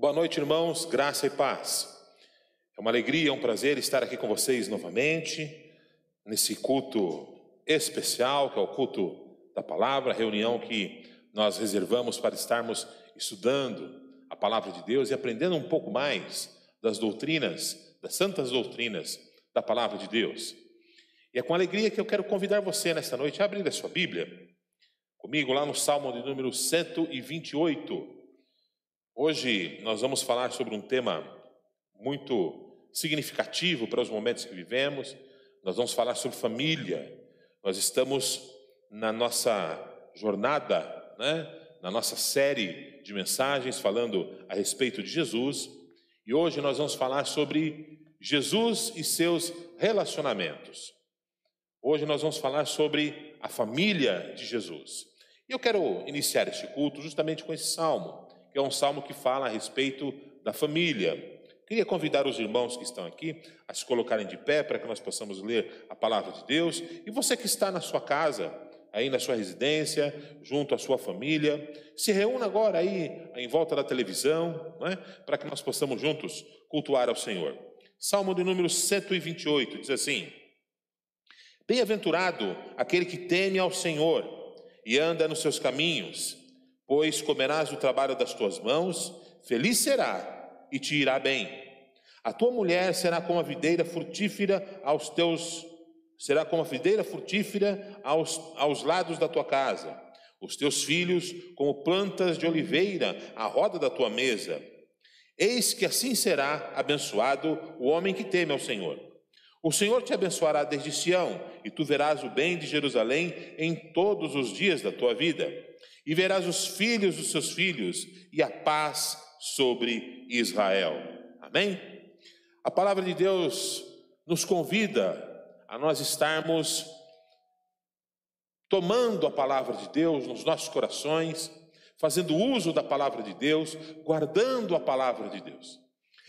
Boa noite, irmãos, graça e paz. É uma alegria, é um prazer estar aqui com vocês novamente, nesse culto especial, que é o culto da palavra, reunião que nós reservamos para estarmos estudando a palavra de Deus e aprendendo um pouco mais das doutrinas, das santas doutrinas da palavra de Deus. E é com alegria que eu quero convidar você nesta noite a abrir a sua Bíblia comigo lá no Salmo de número 128. Hoje nós vamos falar sobre um tema muito significativo para os momentos que vivemos. Nós vamos falar sobre família. Nós estamos na nossa jornada, né? na nossa série de mensagens falando a respeito de Jesus. E hoje nós vamos falar sobre Jesus e seus relacionamentos. Hoje nós vamos falar sobre a família de Jesus. E eu quero iniciar este culto justamente com esse salmo que é um salmo que fala a respeito da família. Queria convidar os irmãos que estão aqui a se colocarem de pé para que nós possamos ler a palavra de Deus. E você que está na sua casa, aí na sua residência, junto à sua família, se reúna agora aí em volta da televisão, é? para que nós possamos juntos cultuar ao Senhor. Salmo de número 128 diz assim: Bem-aventurado aquele que teme ao Senhor e anda nos seus caminhos pois comerás o trabalho das tuas mãos, feliz será e te irá bem. A tua mulher será como a videira frutífera aos teus será como a videira frutífera aos, aos lados da tua casa. Os teus filhos como plantas de oliveira à roda da tua mesa. Eis que assim será abençoado o homem que teme ao Senhor. O Senhor te abençoará desde Sião, e tu verás o bem de Jerusalém em todos os dias da tua vida e verás os filhos dos seus filhos e a paz sobre Israel. Amém? A palavra de Deus nos convida a nós estarmos tomando a palavra de Deus nos nossos corações, fazendo uso da palavra de Deus, guardando a palavra de Deus.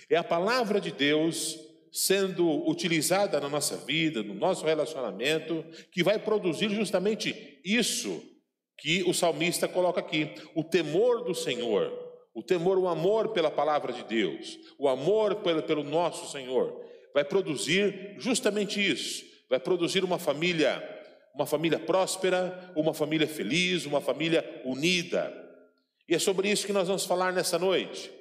É a palavra de Deus sendo utilizada na nossa vida, no nosso relacionamento, que vai produzir justamente isso que o salmista coloca aqui: o temor do Senhor, o temor, o amor pela palavra de Deus, o amor pelo, pelo nosso Senhor, vai produzir justamente isso, vai produzir uma família, uma família próspera, uma família feliz, uma família unida. E é sobre isso que nós vamos falar nessa noite.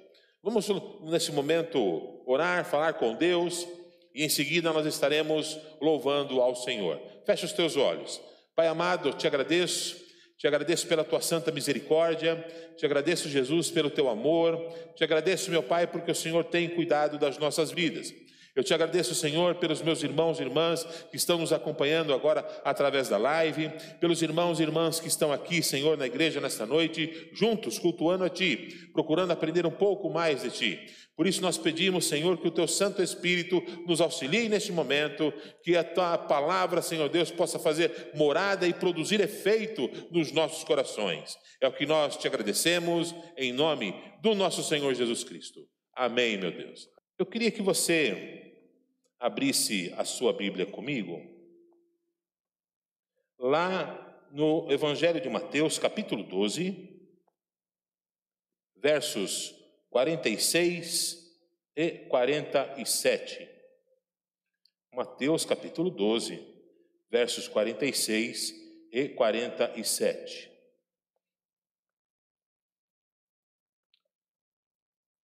Vamos, nesse momento, orar, falar com Deus, e em seguida nós estaremos louvando ao Senhor. Feche os teus olhos. Pai amado, te agradeço te agradeço pela tua santa misericórdia, te agradeço, Jesus, pelo teu amor, te agradeço, meu Pai, porque o Senhor tem cuidado das nossas vidas. Eu te agradeço, Senhor, pelos meus irmãos e irmãs que estão nos acompanhando agora através da live, pelos irmãos e irmãs que estão aqui, Senhor, na igreja nesta noite, juntos, cultuando a Ti, procurando aprender um pouco mais de Ti. Por isso nós pedimos, Senhor, que o Teu Santo Espírito nos auxilie neste momento, que a Tua palavra, Senhor Deus, possa fazer morada e produzir efeito nos nossos corações. É o que nós te agradecemos em nome do nosso Senhor Jesus Cristo. Amém, meu Deus. Eu queria que você abrisse a sua Bíblia comigo, lá no Evangelho de Mateus, capítulo 12, versos 46 e 47. Mateus, capítulo 12, versos 46 e 47.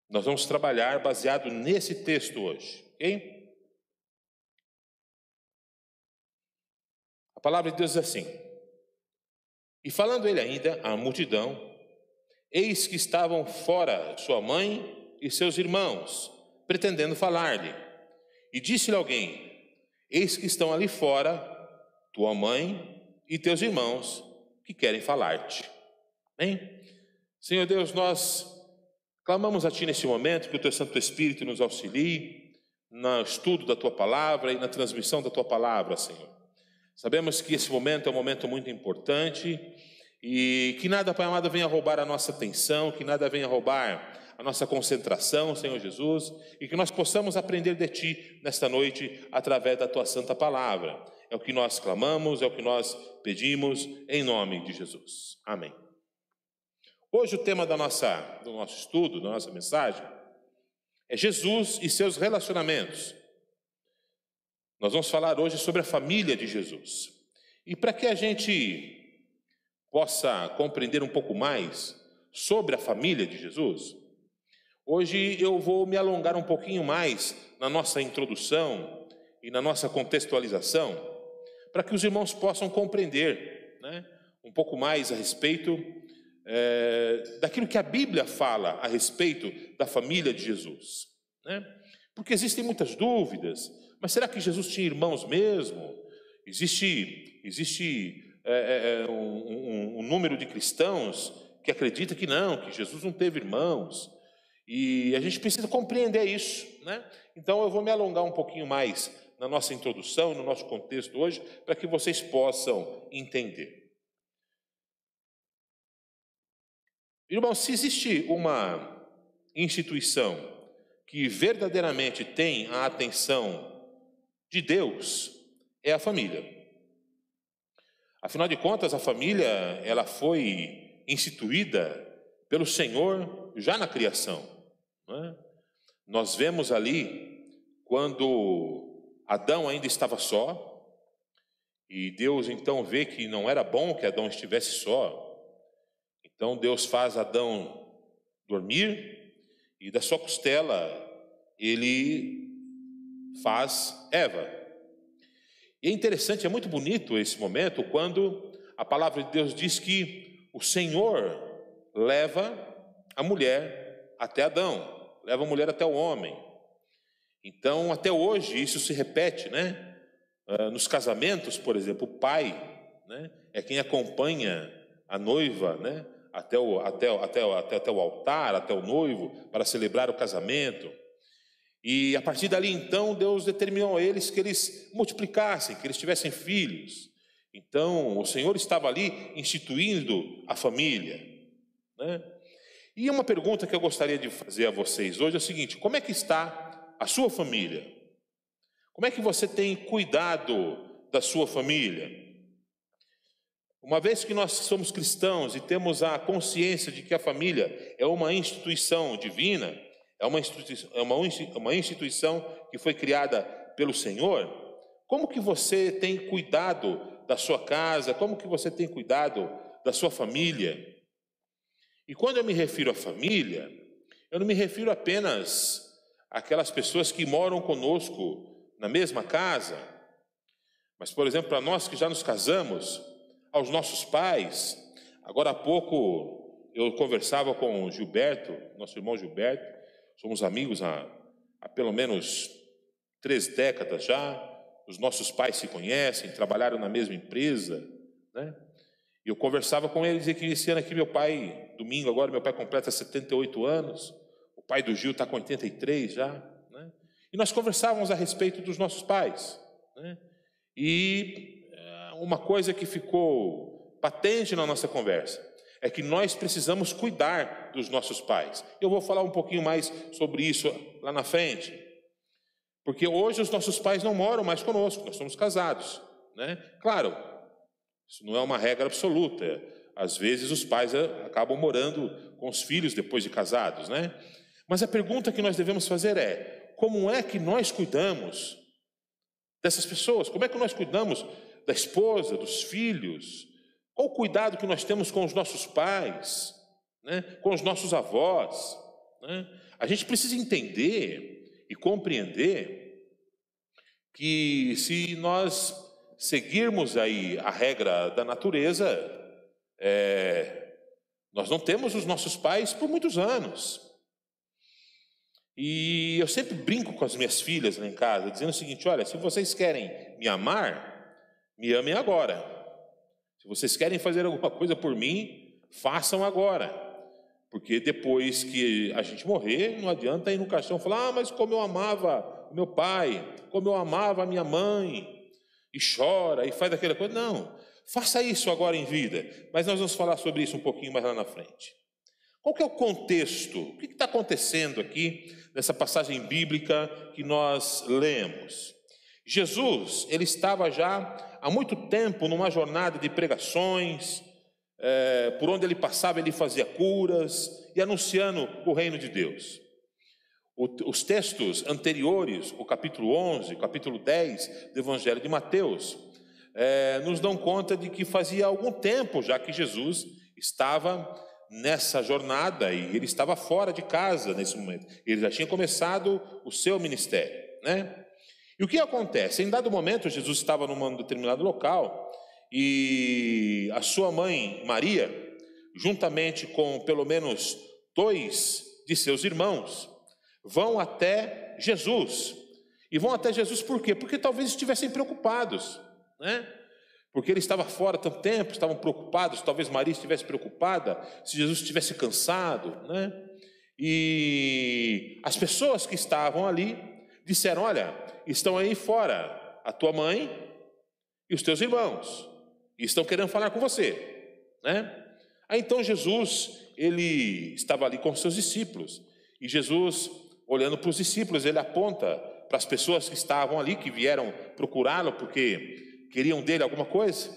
Nós vamos trabalhar baseado nesse texto hoje, ok? Palavra de Deus diz assim: E falando ele ainda à multidão, eis que estavam fora sua mãe e seus irmãos, pretendendo falar-lhe. E disse-lhe alguém: Eis que estão ali fora tua mãe e teus irmãos que querem falar-te. Amém? Senhor Deus, nós clamamos a Ti nesse momento que o Teu Santo Espírito nos auxilie no estudo da Tua palavra e na transmissão da Tua palavra, Senhor. Sabemos que esse momento é um momento muito importante e que nada, Pai amado, venha roubar a nossa atenção, que nada venha roubar a nossa concentração, Senhor Jesus, e que nós possamos aprender de Ti nesta noite através da Tua santa palavra. É o que nós clamamos, é o que nós pedimos, em nome de Jesus. Amém. Hoje o tema da nossa, do nosso estudo, da nossa mensagem, é Jesus e seus relacionamentos. Nós vamos falar hoje sobre a família de Jesus. E para que a gente possa compreender um pouco mais sobre a família de Jesus, hoje eu vou me alongar um pouquinho mais na nossa introdução e na nossa contextualização, para que os irmãos possam compreender né, um pouco mais a respeito é, daquilo que a Bíblia fala a respeito da família de Jesus. Né? Porque existem muitas dúvidas, mas será que Jesus tinha irmãos mesmo? Existe, existe é, é, é, um, um, um número de cristãos que acredita que não, que Jesus não teve irmãos. E a gente precisa compreender isso, né? Então eu vou me alongar um pouquinho mais na nossa introdução, no nosso contexto hoje, para que vocês possam entender. Irmãos, se existe uma instituição que verdadeiramente tem a atenção de Deus é a família. Afinal de contas, a família ela foi instituída pelo Senhor já na criação. É? Nós vemos ali quando Adão ainda estava só e Deus então vê que não era bom que Adão estivesse só. Então Deus faz Adão dormir e da sua costela ele faz Eva. E é interessante, é muito bonito esse momento quando a palavra de Deus diz que o Senhor leva a mulher até Adão, leva a mulher até o homem. Então, até hoje, isso se repete, né? Ah, nos casamentos, por exemplo, o pai né, é quem acompanha a noiva né, até, o, até, até, até, até o altar, até o noivo, para celebrar o casamento. E a partir dali, então, Deus determinou a eles que eles multiplicassem, que eles tivessem filhos. Então, o Senhor estava ali instituindo a família. Né? E uma pergunta que eu gostaria de fazer a vocês hoje é o seguinte: como é que está a sua família? Como é que você tem cuidado da sua família? Uma vez que nós somos cristãos e temos a consciência de que a família é uma instituição divina, é uma instituição, é uma, uma instituição que foi criada pelo Senhor, como que você tem cuidado da sua casa, como que você tem cuidado da sua família? E quando eu me refiro à família, eu não me refiro apenas àquelas pessoas que moram conosco na mesma casa, mas, por exemplo, para nós que já nos casamos, aos nossos pais. Agora há pouco eu conversava com o Gilberto, nosso irmão Gilberto, Somos amigos há, há pelo menos três décadas já. Os nossos pais se conhecem, trabalharam na mesma empresa, né? E eu conversava com eles e que esse ano aqui meu pai, domingo agora, meu pai completa 78 anos, o pai do Gil está com 83 já, né? E nós conversávamos a respeito dos nossos pais, né? E eh, uma coisa que ficou patente na nossa conversa é que nós precisamos cuidar dos nossos pais. Eu vou falar um pouquinho mais sobre isso lá na frente. Porque hoje os nossos pais não moram mais conosco, nós somos casados. Né? Claro, isso não é uma regra absoluta. Às vezes os pais eh, acabam morando com os filhos depois de casados, né? Mas a pergunta que nós devemos fazer é: como é que nós cuidamos dessas pessoas? Como é que nós cuidamos da esposa, dos filhos, qual o cuidado que nós temos com os nossos pais, né? com os nossos avós? Né? A gente precisa entender e compreender que se nós seguirmos aí a regra da natureza, é, nós não temos os nossos pais por muitos anos. E eu sempre brinco com as minhas filhas lá em casa, dizendo o seguinte: olha, se vocês querem me amar, me amem agora. Se vocês querem fazer alguma coisa por mim, façam agora. Porque depois que a gente morrer, não adianta ir no caixão e falar: ah, mas como eu amava meu pai, como eu amava minha mãe, e chora e faz aquela coisa. Não, faça isso agora em vida. Mas nós vamos falar sobre isso um pouquinho mais lá na frente. Qual que é o contexto? O que está acontecendo aqui nessa passagem bíblica que nós lemos? Jesus, ele estava já há muito tempo numa jornada de pregações, é, por onde ele passava, ele fazia curas e anunciando o reino de Deus. O, os textos anteriores, o capítulo 11, o capítulo 10 do Evangelho de Mateus, é, nos dão conta de que fazia algum tempo já que Jesus estava nessa jornada e ele estava fora de casa nesse momento. Ele já tinha começado o seu ministério, né? E o que acontece? Em dado momento, Jesus estava num determinado local e a sua mãe, Maria, juntamente com pelo menos dois de seus irmãos, vão até Jesus. E vão até Jesus por quê? Porque talvez estivessem preocupados, né? Porque ele estava fora tanto tempo, estavam preocupados, talvez Maria estivesse preocupada, se Jesus estivesse cansado, né? E as pessoas que estavam ali disseram: Olha, estão aí fora a tua mãe e os teus irmãos, e estão querendo falar com você, né? Aí então Jesus, ele estava ali com seus discípulos, e Jesus, olhando para os discípulos, ele aponta para as pessoas que estavam ali, que vieram procurá-lo, porque queriam dele alguma coisa,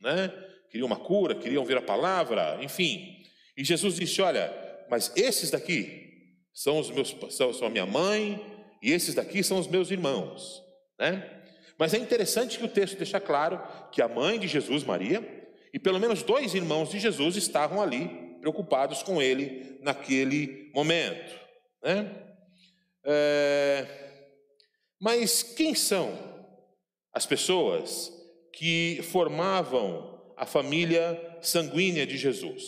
né? Queriam uma cura, queriam ver a palavra, enfim. E Jesus disse: Olha, mas esses daqui são os meus, são, são a minha mãe, e esses daqui são os meus irmãos, né? Mas é interessante que o texto deixa claro que a mãe de Jesus, Maria, e pelo menos dois irmãos de Jesus estavam ali, preocupados com ele naquele momento. Né? É... Mas quem são as pessoas que formavam a família sanguínea de Jesus?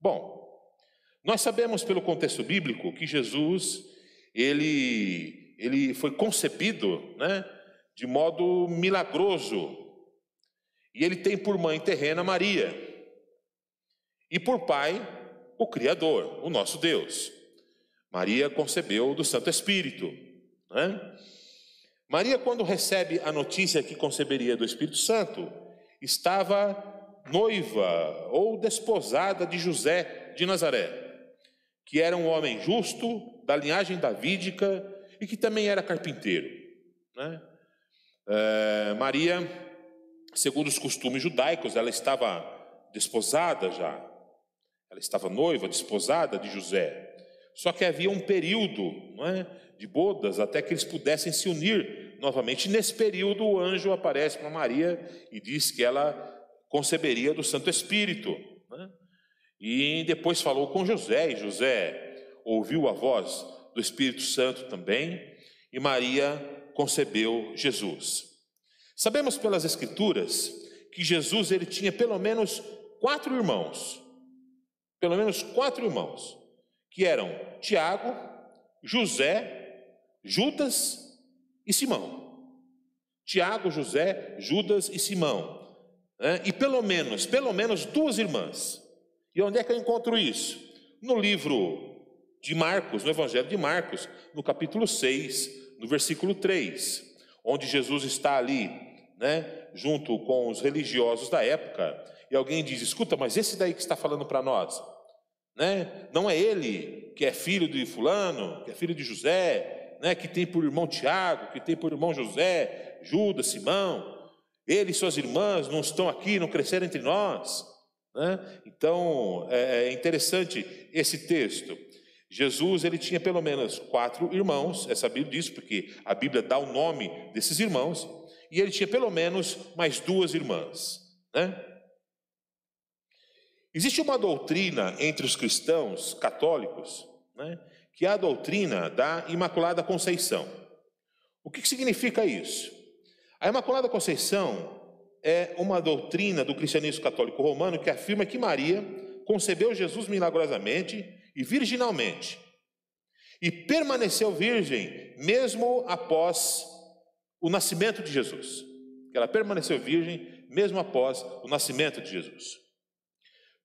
Bom, nós sabemos pelo contexto bíblico que Jesus ele, ele foi concebido, né? De modo milagroso. E ele tem por mãe terrena Maria, e por pai o Criador, o nosso Deus. Maria concebeu do Santo Espírito. Né? Maria, quando recebe a notícia que conceberia do Espírito Santo, estava noiva ou desposada de José de Nazaré, que era um homem justo, da linhagem davídica e que também era carpinteiro. Né? É, Maria, segundo os costumes judaicos, ela estava desposada já, ela estava noiva, desposada de José. Só que havia um período não é, de bodas até que eles pudessem se unir novamente. nesse período, o anjo aparece para Maria e diz que ela conceberia do Santo Espírito. Né? E depois falou com José, e José ouviu a voz do Espírito Santo também, e Maria concebeu Jesus. Sabemos pelas Escrituras que Jesus ele tinha pelo menos quatro irmãos, pelo menos quatro irmãos, que eram Tiago, José, Judas e Simão. Tiago, José, Judas e Simão. Né? E pelo menos, pelo menos duas irmãs. E onde é que eu encontro isso? No livro de Marcos, no Evangelho de Marcos, no capítulo 6, no versículo 3, onde Jesus está ali, né, junto com os religiosos da época, e alguém diz: escuta, mas esse daí que está falando para nós, né, não é ele que é filho de Fulano, que é filho de José, né, que tem por irmão Tiago, que tem por irmão José, Judas, Simão, ele e suas irmãs não estão aqui, não cresceram entre nós. Né? Então é, é interessante esse texto. Jesus ele tinha pelo menos quatro irmãos, é sabido disso porque a Bíblia dá o nome desses irmãos, e ele tinha pelo menos mais duas irmãs. Né? Existe uma doutrina entre os cristãos católicos, né, que é a doutrina da Imaculada Conceição. O que, que significa isso? A Imaculada Conceição é uma doutrina do cristianismo católico romano que afirma que Maria concebeu Jesus milagrosamente e virginalmente, e permaneceu virgem mesmo após o nascimento de Jesus. Ela permaneceu virgem mesmo após o nascimento de Jesus.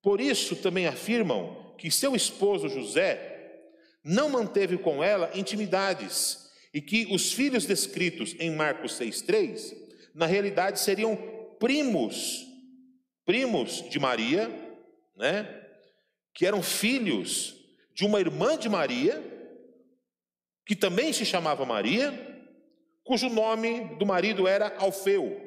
Por isso também afirmam que seu esposo José não manteve com ela intimidades e que os filhos descritos em Marcos 6:3 na realidade seriam primos, primos de Maria, né? Que eram filhos de uma irmã de Maria, que também se chamava Maria, cujo nome do marido era Alfeu.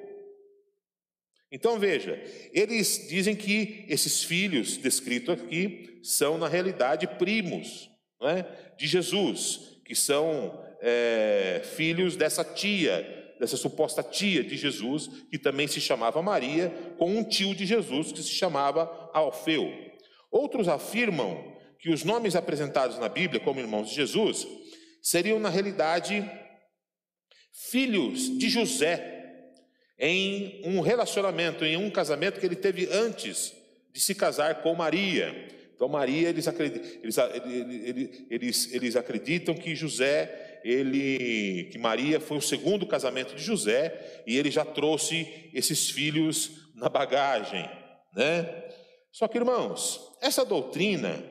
Então veja, eles dizem que esses filhos descritos aqui são, na realidade, primos é? de Jesus, que são é, filhos dessa tia, dessa suposta tia de Jesus, que também se chamava Maria, com um tio de Jesus que se chamava Alfeu. Outros afirmam que os nomes apresentados na Bíblia como irmãos de Jesus seriam, na realidade, filhos de José, em um relacionamento, em um casamento que ele teve antes de se casar com Maria. Então, Maria, eles acreditam, eles, eles, eles acreditam que José, ele, que Maria foi o segundo casamento de José e ele já trouxe esses filhos na bagagem, né? Só que, irmãos, essa doutrina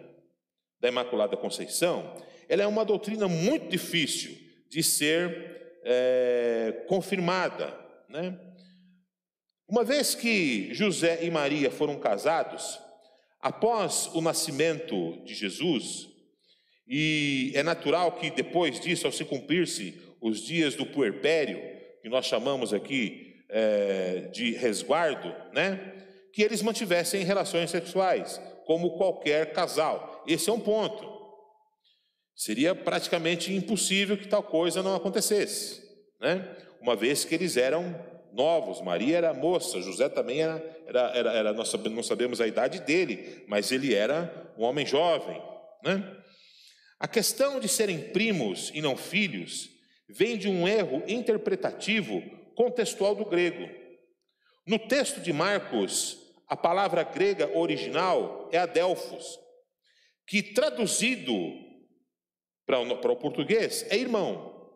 da Imaculada Conceição, ela é uma doutrina muito difícil de ser é, confirmada, né? Uma vez que José e Maria foram casados, após o nascimento de Jesus, e é natural que depois disso, ao se cumprir-se os dias do puerpério, que nós chamamos aqui é, de resguardo, né? Que eles mantivessem relações sexuais, como qualquer casal. Esse é um ponto. Seria praticamente impossível que tal coisa não acontecesse, né? Uma vez que eles eram novos. Maria era moça, José também era, era, era, era nós não sabemos a idade dele, mas ele era um homem jovem. Né? A questão de serem primos e não filhos vem de um erro interpretativo contextual do grego. No texto de Marcos, a palavra grega original é adelphos, que traduzido para o português é irmão.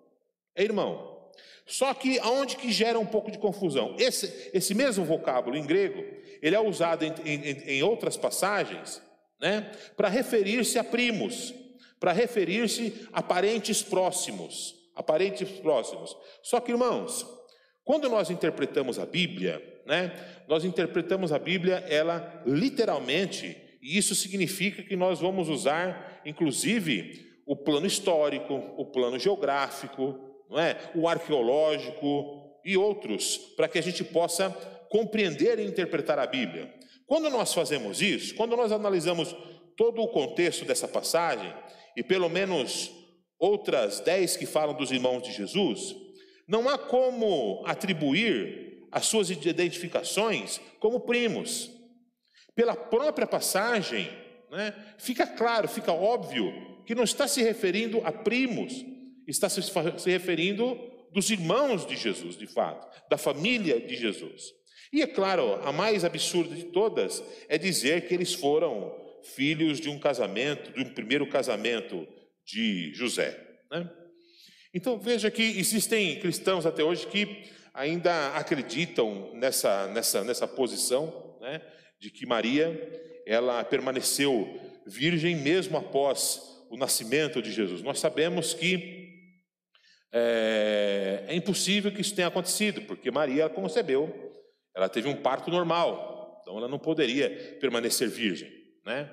É irmão. Só que aonde que gera um pouco de confusão? Esse, esse mesmo vocábulo em grego, ele é usado em, em, em outras passagens, né, para referir-se a primos, para referir-se a parentes próximos, a parentes próximos. Só que, irmãos, quando nós interpretamos a Bíblia, né, nós interpretamos a Bíblia, ela literalmente, e isso significa que nós vamos usar, inclusive, o plano histórico, o plano geográfico, não é? o arqueológico e outros, para que a gente possa compreender e interpretar a Bíblia. Quando nós fazemos isso, quando nós analisamos todo o contexto dessa passagem, e pelo menos outras dez que falam dos irmãos de Jesus, não há como atribuir as suas identificações como primos. Pela própria passagem, né, fica claro, fica óbvio que não está se referindo a primos, está se referindo dos irmãos de Jesus, de fato, da família de Jesus. E é claro, a mais absurda de todas é dizer que eles foram filhos de um casamento, de um primeiro casamento de José. Né? Então veja que existem cristãos até hoje que ainda acreditam nessa, nessa, nessa posição né, de que Maria ela permaneceu virgem mesmo após o nascimento de Jesus. Nós sabemos que é, é, impossível que isso tenha acontecido, porque Maria concebeu, ela teve um parto normal, então ela não poderia permanecer virgem, né?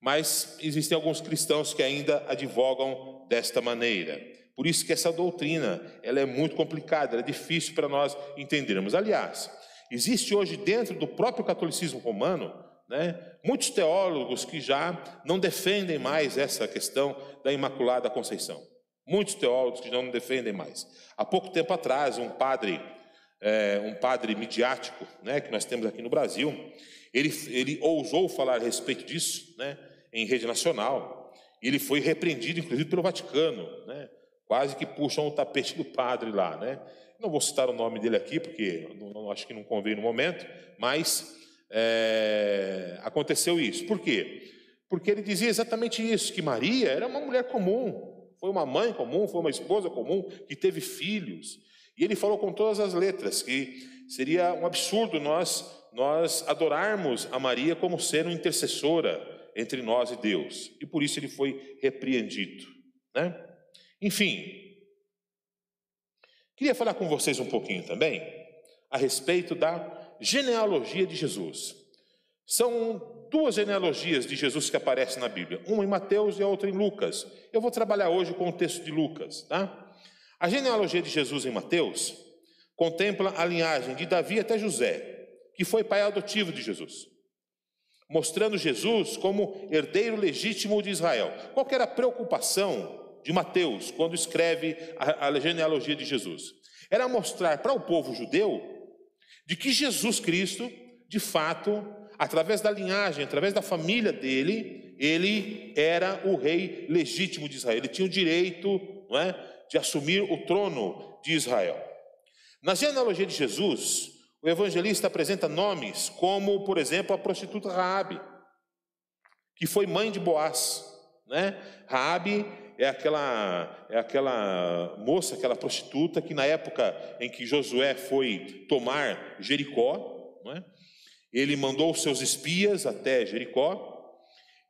Mas existem alguns cristãos que ainda advogam desta maneira. Por isso que essa doutrina, ela é muito complicada, ela é difícil para nós entendermos. Aliás, existe hoje dentro do próprio catolicismo romano, né, muitos teólogos que já não defendem mais essa questão da Imaculada Conceição. Muitos teólogos que não defendem mais. Há pouco tempo atrás, um padre, é, um padre midiático, né, que nós temos aqui no Brasil, ele, ele ousou falar a respeito disso, né, em rede nacional. Ele foi repreendido, inclusive, pelo Vaticano, né, quase que puxam o tapete do padre lá, né. Não vou citar o nome dele aqui, porque não, não acho que não convém no momento, mas é, aconteceu isso. Por quê? Porque ele dizia exatamente isso, que Maria era uma mulher comum, foi uma mãe comum, foi uma esposa comum que teve filhos. E ele falou com todas as letras que seria um absurdo nós nós adorarmos a Maria como sendo intercessora entre nós e Deus. E por isso ele foi repreendido, né? Enfim, queria falar com vocês um pouquinho também a respeito da genealogia de Jesus. São duas genealogias de Jesus que aparecem na Bíblia, uma em Mateus e a outra em Lucas. Eu vou trabalhar hoje com o texto de Lucas, tá? A genealogia de Jesus em Mateus contempla a linhagem de Davi até José, que foi pai adotivo de Jesus, mostrando Jesus como herdeiro legítimo de Israel. Qual era a preocupação de Mateus quando escreve a, a genealogia de Jesus? Era mostrar para o povo judeu de que Jesus Cristo, de fato, através da linhagem, através da família dele, ele era o rei legítimo de Israel. Ele tinha o direito não é, de assumir o trono de Israel. Na genealogia de Jesus, o evangelista apresenta nomes como, por exemplo, a prostituta Raabe, que foi mãe de Boaz, né? Raabe é aquela é aquela moça, aquela prostituta que na época em que Josué foi tomar Jericó, é? ele mandou seus espias até Jericó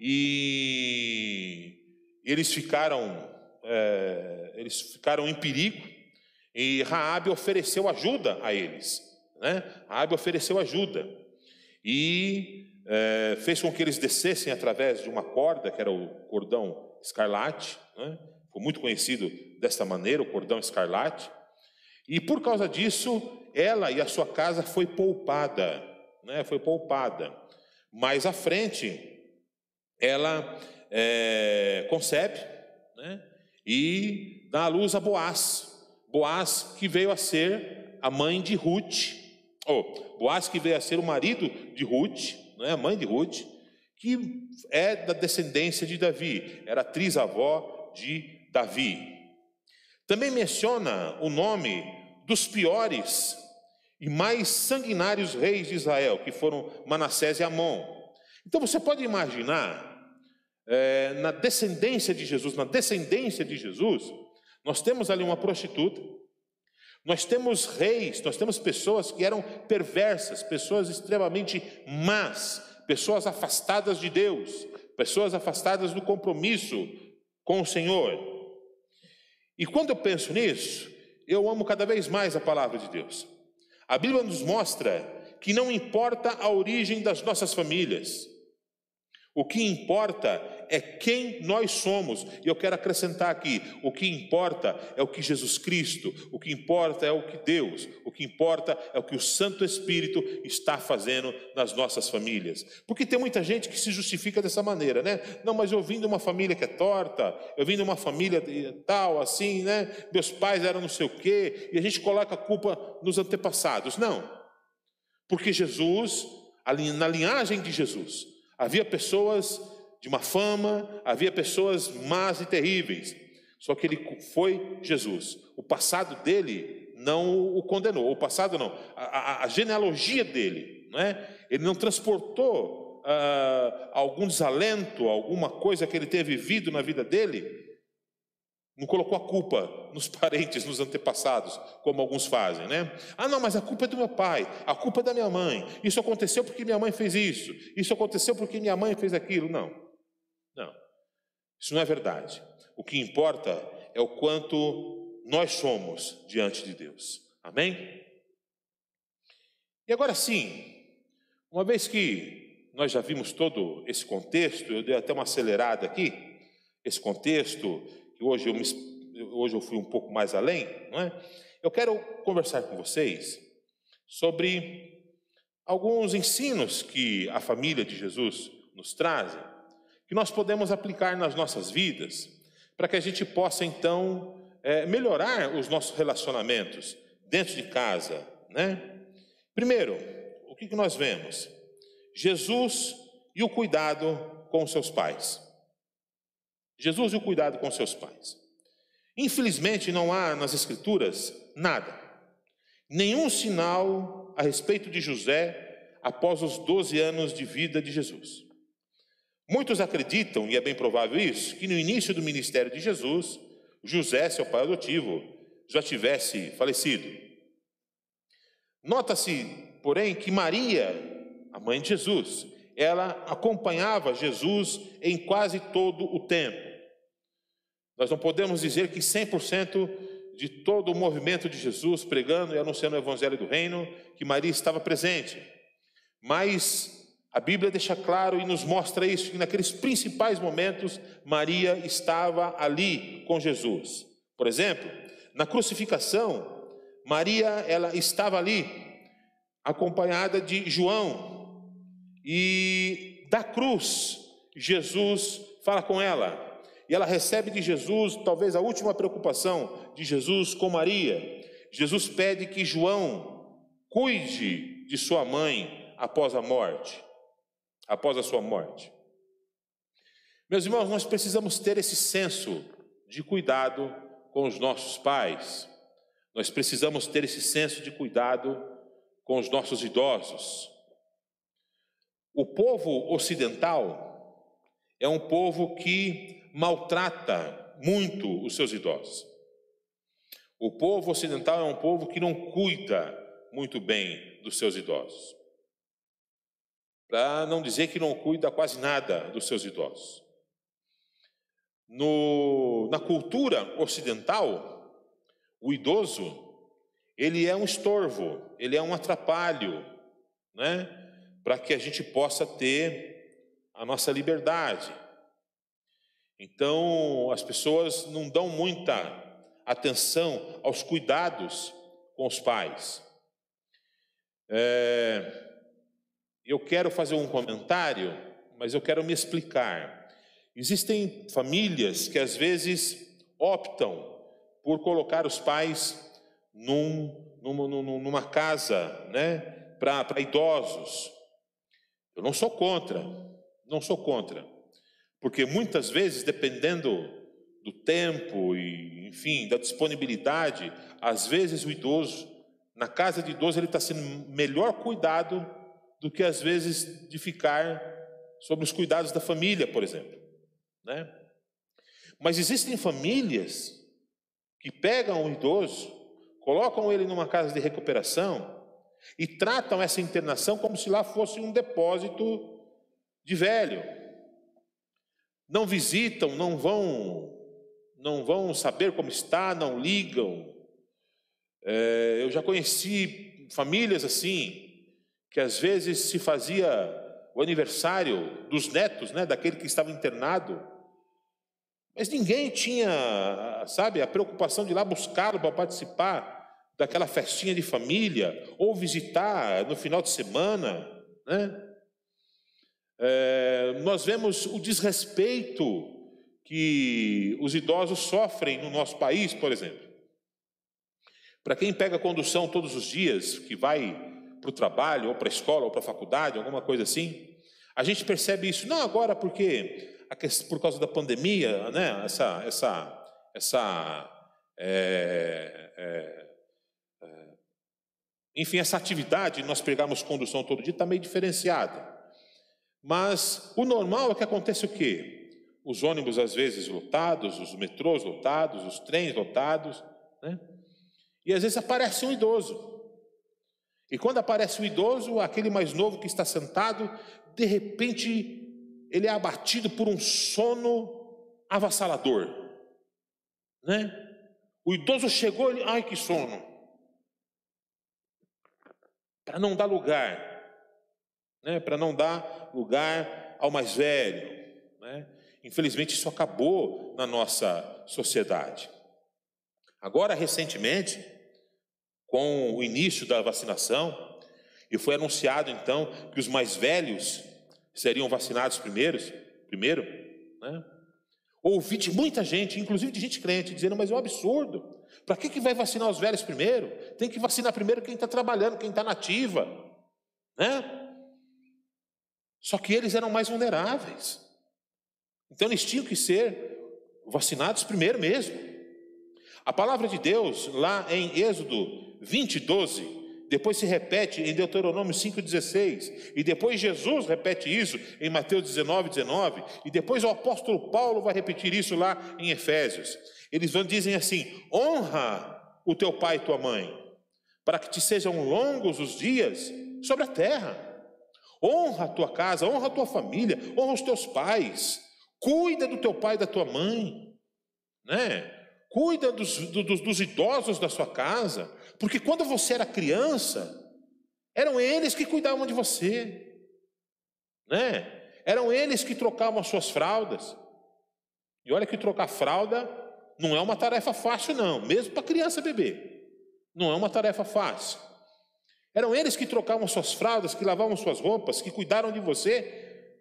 e eles ficaram é, eles ficaram em perigo e Raabe ofereceu ajuda a eles, né? Raabe ofereceu ajuda e é, fez com que eles descessem através de uma corda que era o cordão escarlate, né? foi muito conhecido desta maneira o cordão escarlate e por causa disso ela e a sua casa foi poupada, né? Foi poupada. Mais à frente ela é, concebe, né? E dá à luz a Boaz. Boaz que veio a ser a mãe de Ruth, ou Boaz que veio a ser o marido de Ruth, né, a mãe de Ruth, que é da descendência de Davi, era trisavó de Davi. Também menciona o nome dos piores e mais sanguinários reis de Israel, que foram Manassés e Amon. Então você pode imaginar é, na descendência de Jesus, na descendência de Jesus, nós temos ali uma prostituta, nós temos reis, nós temos pessoas que eram perversas, pessoas extremamente más, pessoas afastadas de Deus, pessoas afastadas do compromisso com o Senhor. E quando eu penso nisso, eu amo cada vez mais a palavra de Deus. A Bíblia nos mostra que não importa a origem das nossas famílias, o que importa é quem nós somos. E eu quero acrescentar aqui: o que importa é o que Jesus Cristo, o que importa é o que Deus, o que importa é o que o Santo Espírito está fazendo nas nossas famílias. Porque tem muita gente que se justifica dessa maneira, né? Não, mas eu vim de uma família que é torta, eu vim de uma família tal, assim, né? Meus pais eram não sei o quê, e a gente coloca a culpa nos antepassados. Não. Porque Jesus, na linhagem de Jesus, Havia pessoas de uma fama, havia pessoas más e terríveis. Só que ele foi Jesus. O passado dele não o condenou. O passado não. A, a, a genealogia dele, não é? Ele não transportou uh, algum desalento, alguma coisa que ele tenha vivido na vida dele não colocou a culpa nos parentes, nos antepassados, como alguns fazem, né? Ah, não, mas a culpa é do meu pai, a culpa é da minha mãe. Isso aconteceu porque minha mãe fez isso. Isso aconteceu porque minha mãe fez aquilo. Não. Não. Isso não é verdade. O que importa é o quanto nós somos diante de Deus. Amém? E agora sim, uma vez que nós já vimos todo esse contexto, eu dei até uma acelerada aqui, esse contexto que hoje eu, me, hoje eu fui um pouco mais além, não é? eu quero conversar com vocês sobre alguns ensinos que a família de Jesus nos traz, que nós podemos aplicar nas nossas vidas, para que a gente possa então é, melhorar os nossos relacionamentos dentro de casa, né? Primeiro, o que, que nós vemos? Jesus e o cuidado com seus pais. Jesus e o cuidado com seus pais. Infelizmente, não há nas Escrituras nada, nenhum sinal a respeito de José após os 12 anos de vida de Jesus. Muitos acreditam, e é bem provável isso, que no início do ministério de Jesus, José, seu pai adotivo, já tivesse falecido. Nota-se, porém, que Maria, a mãe de Jesus, ela acompanhava Jesus em quase todo o tempo. Nós não podemos dizer que 100% de todo o movimento de Jesus pregando e anunciando o evangelho do reino, que Maria estava presente. Mas a Bíblia deixa claro e nos mostra isso, que naqueles principais momentos Maria estava ali com Jesus. Por exemplo, na crucificação, Maria ela estava ali acompanhada de João, e da cruz, Jesus fala com ela, e ela recebe de Jesus, talvez a última preocupação de Jesus com Maria. Jesus pede que João cuide de sua mãe após a morte, após a sua morte. Meus irmãos, nós precisamos ter esse senso de cuidado com os nossos pais. Nós precisamos ter esse senso de cuidado com os nossos idosos. O povo ocidental é um povo que maltrata muito os seus idosos. O povo ocidental é um povo que não cuida muito bem dos seus idosos. Para não dizer que não cuida quase nada dos seus idosos. No, na cultura ocidental, o idoso ele é um estorvo, ele é um atrapalho, né? Para que a gente possa ter a nossa liberdade. Então, as pessoas não dão muita atenção aos cuidados com os pais. É, eu quero fazer um comentário, mas eu quero me explicar. Existem famílias que às vezes optam por colocar os pais num, numa, numa casa né, para idosos. Eu não sou contra, não sou contra, porque muitas vezes, dependendo do tempo e, enfim, da disponibilidade, às vezes o idoso, na casa de idoso, ele está sendo melhor cuidado do que às vezes de ficar sobre os cuidados da família, por exemplo. Né? Mas existem famílias que pegam o idoso, colocam ele numa casa de recuperação e tratam essa internação como se lá fosse um depósito de velho. Não visitam, não vão, não vão saber como está, não ligam. É, eu já conheci famílias assim que às vezes se fazia o aniversário dos netos, né, daquele que estava internado mas ninguém tinha, sabe, a preocupação de ir lá buscá-lo para participar daquela festinha de família, ou visitar no final de semana, né? É, nós vemos o desrespeito que os idosos sofrem no nosso país, por exemplo. Para quem pega condução todos os dias, que vai para o trabalho, ou para a escola, ou para a faculdade, alguma coisa assim, a gente percebe isso, não agora porque por causa da pandemia, né, essa, essa, essa é, é, é, enfim, essa atividade, nós pegarmos condução todo dia, está meio diferenciada. Mas o normal é que aconteça o quê? Os ônibus às vezes lotados, os metrôs lotados, os trens lotados, né? E às vezes aparece um idoso. E quando aparece o um idoso, aquele mais novo que está sentado, de repente ele é abatido por um sono avassalador, né? O idoso chegou, ele, ai que sono, para não dar lugar, né? Para não dar lugar ao mais velho, né? Infelizmente isso acabou na nossa sociedade. Agora recentemente, com o início da vacinação, e foi anunciado então que os mais velhos seriam vacinados primeiros, primeiro, né? Ouvi de muita gente, inclusive de gente crente, dizendo, mas é um absurdo. Para que, que vai vacinar os velhos primeiro? Tem que vacinar primeiro quem está trabalhando, quem está nativa. Né? Só que eles eram mais vulneráveis. Então eles tinham que ser vacinados primeiro mesmo. A palavra de Deus, lá em Êxodo 20, 12, depois se repete em Deuteronômio 5,16, e depois Jesus repete isso em Mateus 19, 19, e depois o apóstolo Paulo vai repetir isso lá em Efésios. Eles vão dizem assim: honra o teu pai e tua mãe, para que te sejam longos os dias sobre a terra. Honra a tua casa, honra a tua família, honra os teus pais, cuida do teu pai e da tua mãe, né? Cuida dos, dos, dos idosos da sua casa, porque quando você era criança, eram eles que cuidavam de você, né? Eram eles que trocavam as suas fraldas. E olha que trocar fralda não é uma tarefa fácil, não, mesmo para criança beber. Não é uma tarefa fácil. Eram eles que trocavam suas fraldas, que lavavam suas roupas, que cuidaram de você.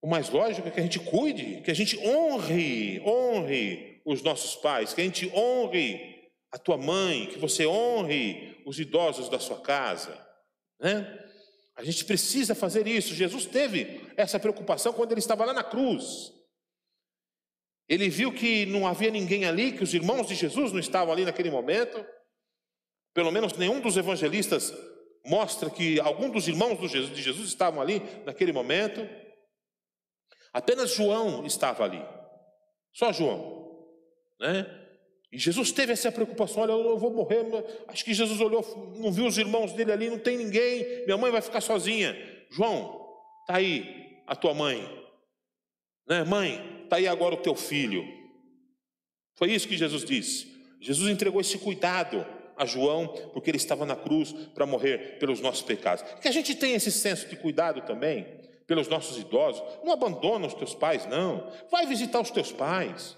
O mais lógico é que a gente cuide, que a gente honre, honre os nossos pais, que a gente honre a tua mãe, que você honre os idosos da sua casa, né? A gente precisa fazer isso. Jesus teve essa preocupação quando ele estava lá na cruz. Ele viu que não havia ninguém ali, que os irmãos de Jesus não estavam ali naquele momento. Pelo menos nenhum dos evangelistas mostra que algum dos irmãos de Jesus estavam ali naquele momento. Apenas João estava ali. Só João, né? E Jesus teve essa preocupação: olha, eu vou morrer. Acho que Jesus olhou, não viu os irmãos dele ali, não tem ninguém, minha mãe vai ficar sozinha. João, está aí a tua mãe, né? Mãe, está aí agora o teu filho. Foi isso que Jesus disse. Jesus entregou esse cuidado a João, porque ele estava na cruz para morrer pelos nossos pecados. Que a gente tenha esse senso de cuidado também pelos nossos idosos. Não abandona os teus pais, não. Vai visitar os teus pais,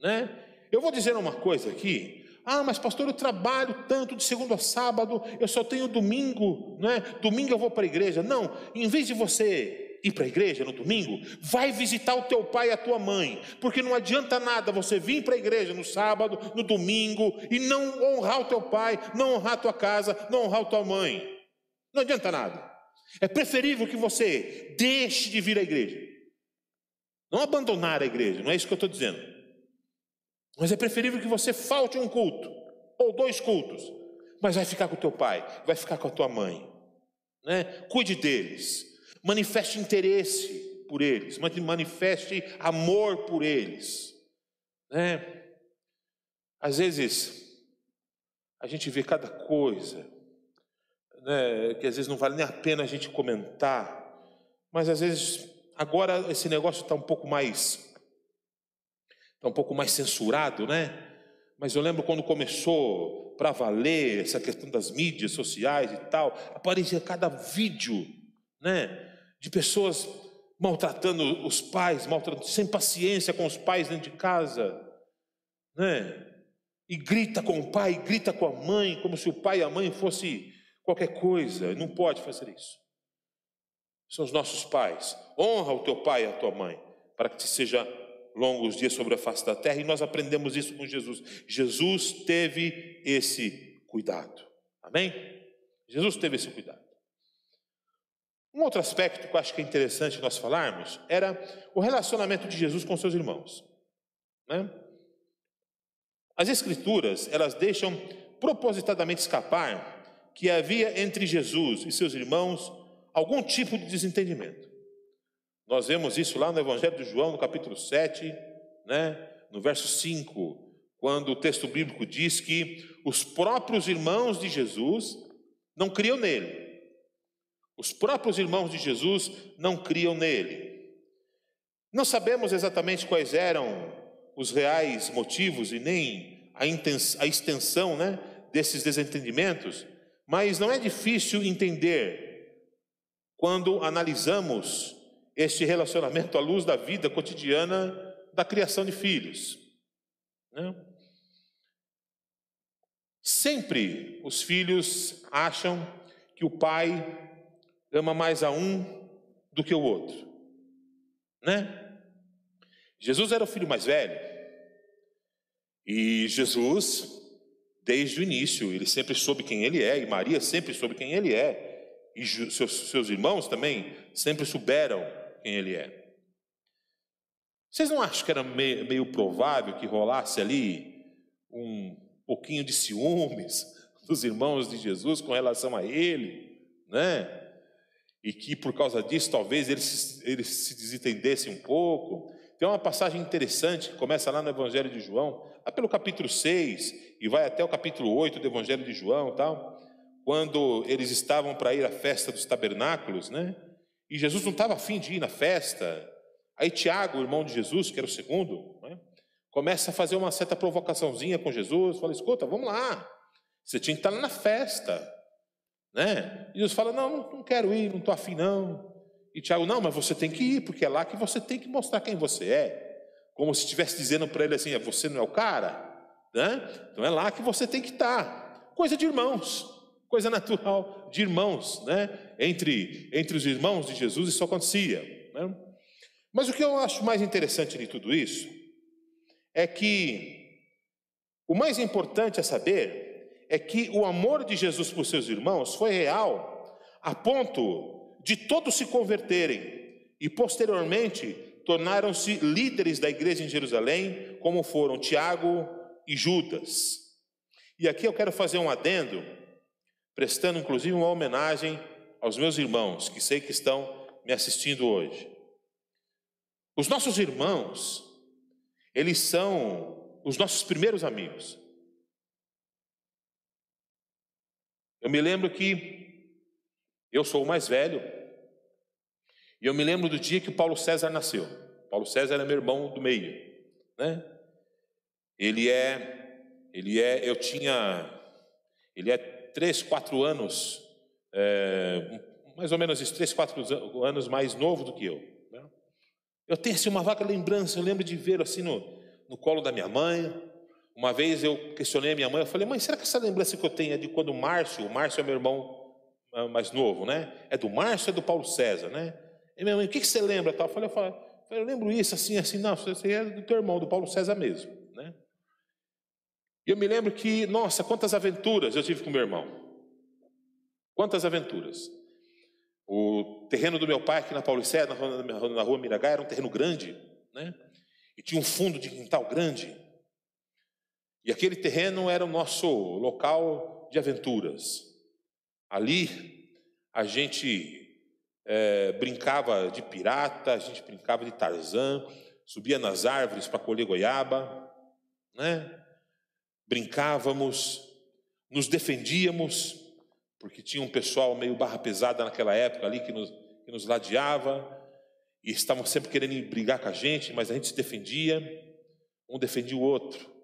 né? Eu vou dizer uma coisa aqui. Ah, mas pastor, eu trabalho tanto de segunda a sábado, eu só tenho domingo, não é? Domingo eu vou para a igreja. Não, em vez de você ir para a igreja no domingo, vai visitar o teu pai e a tua mãe, porque não adianta nada você vir para a igreja no sábado, no domingo e não honrar o teu pai, não honrar a tua casa, não honrar a tua mãe. Não adianta nada. É preferível que você deixe de vir à igreja. Não abandonar a igreja, não é isso que eu estou dizendo. Mas é preferível que você falte um culto, ou dois cultos, mas vai ficar com o teu pai, vai ficar com a tua mãe. Né? Cuide deles, manifeste interesse por eles, manifeste amor por eles. Né? Às vezes, a gente vê cada coisa, né, que às vezes não vale nem a pena a gente comentar, mas às vezes, agora esse negócio está um pouco mais está um pouco mais censurado, né? Mas eu lembro quando começou para valer essa questão das mídias sociais e tal, aparecia cada vídeo, né? De pessoas maltratando os pais, maltratando, sem paciência com os pais dentro de casa, né? E grita com o pai, grita com a mãe, como se o pai e a mãe fosse qualquer coisa. Não pode fazer isso. São os nossos pais. Honra o teu pai e a tua mãe, para que te seja longos dias sobre a face da terra, e nós aprendemos isso com Jesus. Jesus teve esse cuidado. Amém? Jesus teve esse cuidado. Um outro aspecto que eu acho que é interessante nós falarmos era o relacionamento de Jesus com seus irmãos. Né? As Escrituras, elas deixam propositadamente escapar que havia entre Jesus e seus irmãos algum tipo de desentendimento. Nós vemos isso lá no Evangelho de João, no capítulo 7, né, no verso 5, quando o texto bíblico diz que os próprios irmãos de Jesus não criam nele. Os próprios irmãos de Jesus não criam nele. Não sabemos exatamente quais eram os reais motivos e nem a, a extensão né, desses desentendimentos, mas não é difícil entender quando analisamos este relacionamento à luz da vida cotidiana da criação de filhos. Né? Sempre os filhos acham que o pai ama mais a um do que o outro, né? Jesus era o filho mais velho e Jesus, desde o início, ele sempre soube quem ele é e Maria sempre soube quem ele é e seus, seus irmãos também sempre souberam quem ele é. Vocês não acham que era meio, meio provável que rolasse ali um pouquinho de ciúmes dos irmãos de Jesus com relação a ele, né? E que por causa disso talvez eles eles se desentendessem um pouco. Tem uma passagem interessante que começa lá no Evangelho de João, lá pelo capítulo 6 e vai até o capítulo 8 do Evangelho de João, tal, quando eles estavam para ir à festa dos tabernáculos, né? E Jesus não estava afim de ir na festa. Aí Tiago, irmão de Jesus, que era o segundo, né, começa a fazer uma certa provocaçãozinha com Jesus. Fala: escuta, vamos lá. Você tinha que estar na festa. Né? E fala: não, não quero ir, não estou afim não. E Tiago: não, mas você tem que ir, porque é lá que você tem que mostrar quem você é. Como se estivesse dizendo para ele assim: é, você não é o cara. Né? Então é lá que você tem que estar. Coisa de irmãos. Coisa natural de irmãos, né? Entre, entre os irmãos de Jesus isso acontecia. Né? Mas o que eu acho mais interessante de tudo isso é que o mais importante a saber é que o amor de Jesus por seus irmãos foi real a ponto de todos se converterem e posteriormente tornaram-se líderes da igreja em Jerusalém, como foram Tiago e Judas. E aqui eu quero fazer um adendo, prestando inclusive uma homenagem aos meus irmãos, que sei que estão me assistindo hoje. Os nossos irmãos, eles são os nossos primeiros amigos. Eu me lembro que eu sou o mais velho, e eu me lembro do dia que Paulo César nasceu. Paulo César é meu irmão do meio, né? Ele é, ele é, eu tinha, ele é três, quatro anos, é, mais ou menos três, quatro anos mais novo do que eu. Eu tenho assim uma vaga lembrança, eu lembro de ver assim no, no colo da minha mãe. Uma vez eu questionei a minha mãe, eu falei, mãe, será que essa lembrança que eu tenho é de quando o Márcio, o Márcio é meu irmão ah, mais novo, né? É do Márcio ou é do Paulo César, né? E minha mãe, o que, que você lembra? Eu falei, eu, falei, eu lembro isso, assim, assim, não, você é do teu irmão, do Paulo César mesmo, né? E eu me lembro que, nossa, quantas aventuras eu tive com meu irmão. Quantas aventuras. O terreno do meu pai aqui na Paulicéia, na, na rua Miragá, era um terreno grande, né? E tinha um fundo de quintal grande. E aquele terreno era o nosso local de aventuras. Ali a gente é, brincava de pirata, a gente brincava de Tarzan, subia nas árvores para colher goiaba, né? Brincávamos, nos defendíamos porque tinha um pessoal meio barra pesada naquela época ali que nos, que nos ladeava, e estavam sempre querendo brigar com a gente, mas a gente se defendia, um defendia o outro.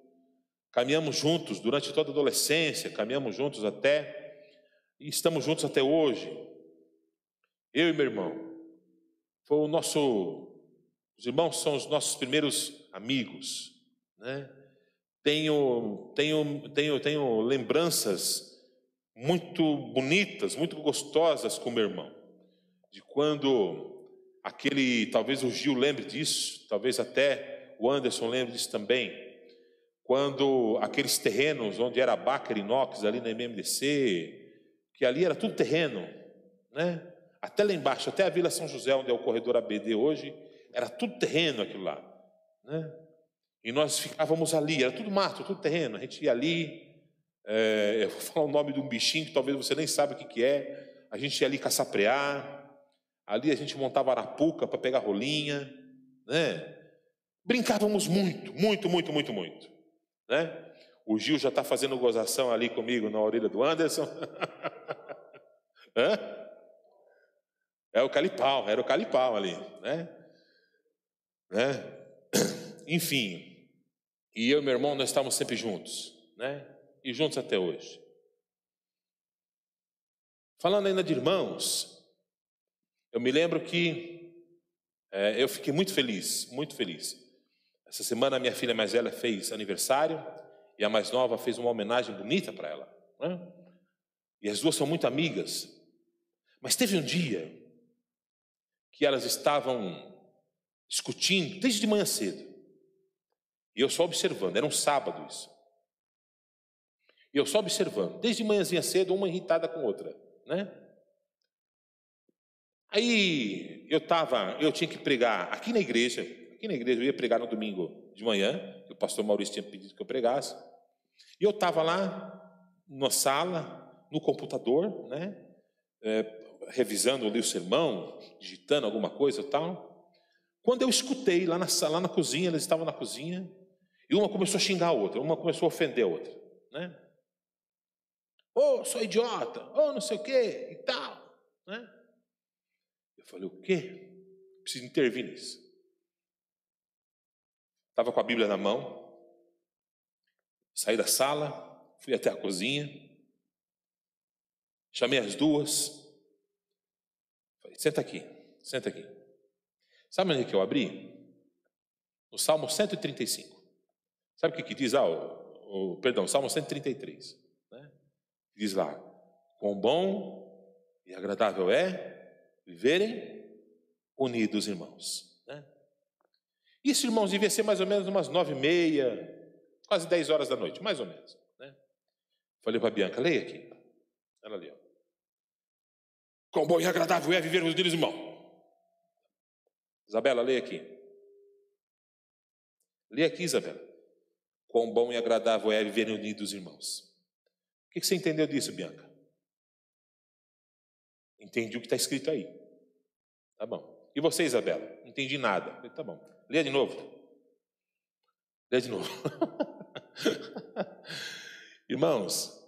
Caminhamos juntos durante toda a adolescência, caminhamos juntos até, e estamos juntos até hoje. Eu e meu irmão. Foi o nosso, os irmãos são os nossos primeiros amigos, né? Tenho, tenho, tenho, tenho lembranças muito bonitas, muito gostosas com meu irmão. De quando aquele, talvez o Gil lembre disso, talvez até o Anderson lembre disso também. Quando aqueles terrenos onde era Baker Inox, ali na MMDC, que ali era tudo terreno, né? Até lá embaixo, até a Vila São José, onde é o corredor ABD hoje, era tudo terreno aquilo lá, né? E nós ficávamos ali, era tudo mato, tudo terreno. A gente ia ali, é, eu vou falar o nome de um bichinho que talvez você nem sabe o que, que é. A gente ia ali caçaprear. Ali a gente montava arapuca para pegar rolinha. Né? Brincávamos muito, muito, muito, muito, muito. Né? O Gil já está fazendo gozação ali comigo na orelha do Anderson. É o calipau, era o calipau ali, né? né? Enfim, e eu e meu irmão, nós estávamos sempre juntos, né? e juntos até hoje. Falando ainda de irmãos, eu me lembro que é, eu fiquei muito feliz, muito feliz. Essa semana a minha filha mais velha fez aniversário e a mais nova fez uma homenagem bonita para ela. Né? E as duas são muito amigas. Mas teve um dia que elas estavam discutindo desde de manhã cedo. E eu só observando, era um sábado isso. E eu só observando, desde manhãzinha cedo, uma irritada com outra, né? Aí eu tava, eu tinha que pregar aqui na igreja, aqui na igreja eu ia pregar no domingo de manhã, que o pastor Maurício tinha pedido que eu pregasse. E eu estava lá na sala, no computador, né? É, revisando ali o sermão, digitando alguma coisa e tal. Quando eu escutei lá na, lá na cozinha, eles estavam na cozinha, e uma começou a xingar a outra, uma começou a ofender a outra, né? oh, sou idiota, oh, não sei o quê e tal. Né? Eu falei, o quê? Preciso intervir nisso. Estava com a Bíblia na mão, saí da sala, fui até a cozinha, chamei as duas, falei, senta aqui, senta aqui. Sabe onde é que eu abri? No Salmo 135. Sabe o que, que diz? Ah, o, o, perdão, Salmo 133. Diz lá: Quão bom e agradável é viverem unidos, irmãos. Isso, irmãos, devia ser mais ou menos umas nove e meia, quase dez horas da noite, mais ou menos. Né? Falei para a Bianca, leia aqui. Ela leu. Quão bom e agradável é viver unidos, irmão. Isabela, leia aqui. Leia aqui, Isabela. Quão bom e agradável é viver unidos, irmãos. O que você entendeu disso, Bianca? Entendi o que está escrito aí. Tá bom. E você, Isabela? Não entendi nada. Falei, tá bom. Leia de novo. Leia de novo. Irmãos,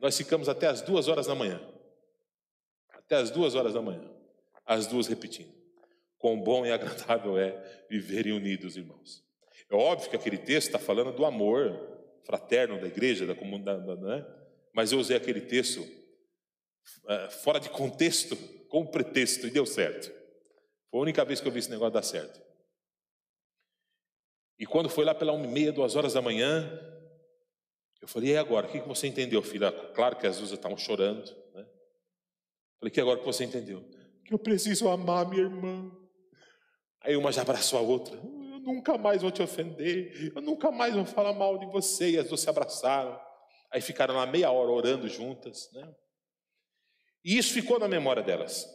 nós ficamos até as duas horas da manhã. Até as duas horas da manhã. As duas repetindo. Quão bom e agradável é viverem unidos, irmãos. É óbvio que aquele texto está falando do amor fraterno da igreja, da comunidade, né? mas eu usei aquele texto é, fora de contexto, com pretexto, e deu certo. Foi a única vez que eu vi esse negócio dar certo. E quando foi lá pela uma e meia, duas horas da manhã, eu falei, e agora? O que você entendeu, filha? Claro que as duas estavam chorando. Né? Falei, que agora que você entendeu? Que eu preciso amar minha irmã. Aí uma já abraçou a outra. Eu nunca mais vou te ofender. Eu nunca mais vou falar mal de você. E as duas se abraçaram. Aí ficaram lá meia hora orando juntas. Né? E isso ficou na memória delas.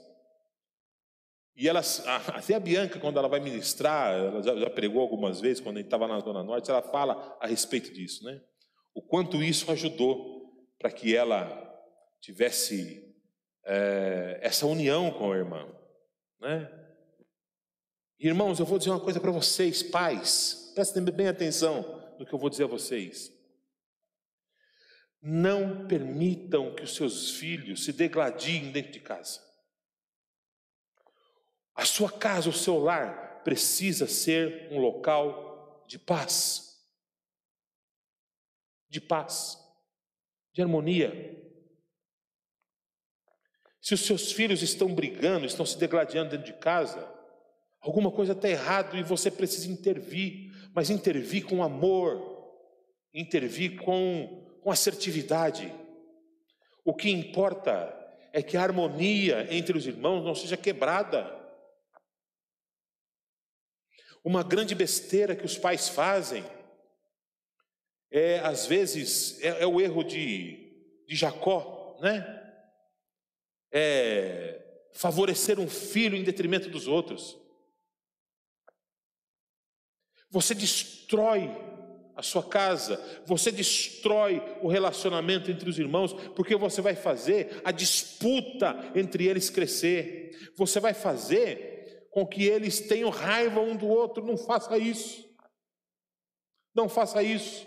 E elas, até a Bianca, quando ela vai ministrar, ela já, já pregou algumas vezes, quando a gente estava na Zona Norte, ela fala a respeito disso, né? O quanto isso ajudou para que ela tivesse é, essa união com a irmã, né? Irmãos, eu vou dizer uma coisa para vocês, pais, prestem bem atenção no que eu vou dizer a vocês. Não permitam que os seus filhos se degladiem dentro de casa. A sua casa, o seu lar, precisa ser um local de paz. De paz, de harmonia. Se os seus filhos estão brigando, estão se degladiando dentro de casa, alguma coisa está errado e você precisa intervir, mas intervir com amor, intervir com com assertividade. O que importa é que a harmonia entre os irmãos não seja quebrada. Uma grande besteira que os pais fazem é, às vezes, é, é o erro de, de Jacó, né? É favorecer um filho em detrimento dos outros. Você destrói a sua casa, você destrói o relacionamento entre os irmãos, porque você vai fazer a disputa entre eles crescer, você vai fazer com que eles tenham raiva um do outro. Não faça isso, não faça isso.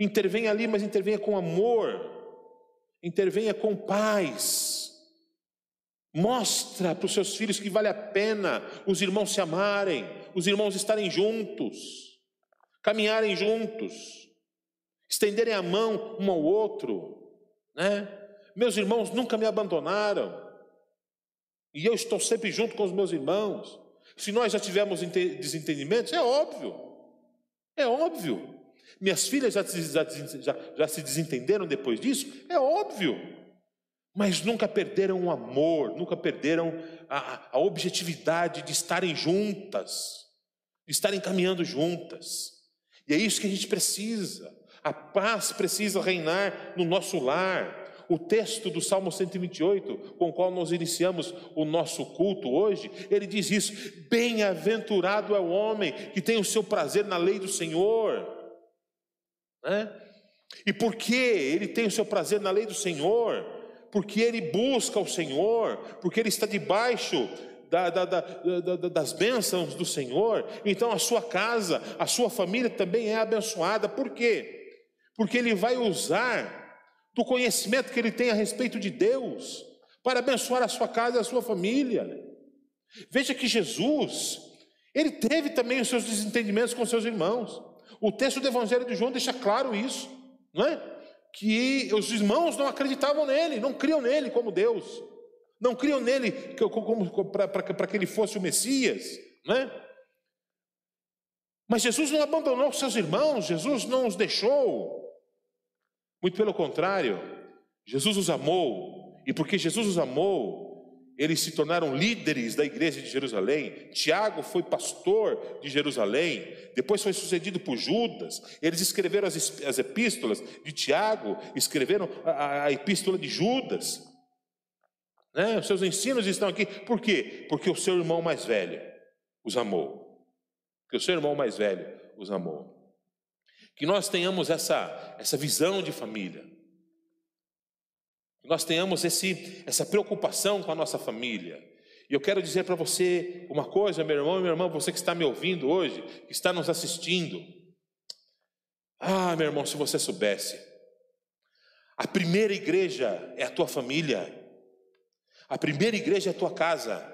Intervenha ali, mas intervenha com amor, intervenha com paz. Mostra para os seus filhos que vale a pena os irmãos se amarem, os irmãos estarem juntos caminharem juntos, estenderem a mão um ao outro, né? Meus irmãos nunca me abandonaram, e eu estou sempre junto com os meus irmãos. Se nós já tivemos desentendimentos, é óbvio, é óbvio. Minhas filhas já, já, já, já se desentenderam depois disso, é óbvio. Mas nunca perderam o amor, nunca perderam a, a objetividade de estarem juntas, de estarem caminhando juntas. E é isso que a gente precisa. A paz precisa reinar no nosso lar. O texto do Salmo 128, com o qual nós iniciamos o nosso culto hoje, ele diz isso: Bem-aventurado é o homem que tem o seu prazer na lei do Senhor. Né? E por que ele tem o seu prazer na lei do Senhor? Porque ele busca o Senhor, porque ele está debaixo da, da, da, das bênçãos do Senhor, então a sua casa, a sua família também é abençoada. Por quê? Porque ele vai usar do conhecimento que ele tem a respeito de Deus para abençoar a sua casa e a sua família. Veja que Jesus, ele teve também os seus desentendimentos com seus irmãos. O texto do Evangelho de João deixa claro isso, não é? Que os irmãos não acreditavam nele, não criam nele como Deus não criam nele para que ele fosse o Messias, né? Mas Jesus não abandonou seus irmãos, Jesus não os deixou. Muito pelo contrário, Jesus os amou, e porque Jesus os amou, eles se tornaram líderes da igreja de Jerusalém. Tiago foi pastor de Jerusalém, depois foi sucedido por Judas. Eles escreveram as, as epístolas de Tiago, escreveram a, a epístola de Judas. Né? Os seus ensinos estão aqui, por quê? Porque o seu irmão mais velho os amou. Porque o seu irmão mais velho os amou. Que nós tenhamos essa, essa visão de família. Que nós tenhamos esse, essa preocupação com a nossa família. E eu quero dizer para você uma coisa, meu irmão e minha irmã, você que está me ouvindo hoje, que está nos assistindo. Ah, meu irmão, se você soubesse, a primeira igreja é a tua família. A primeira igreja é a tua casa.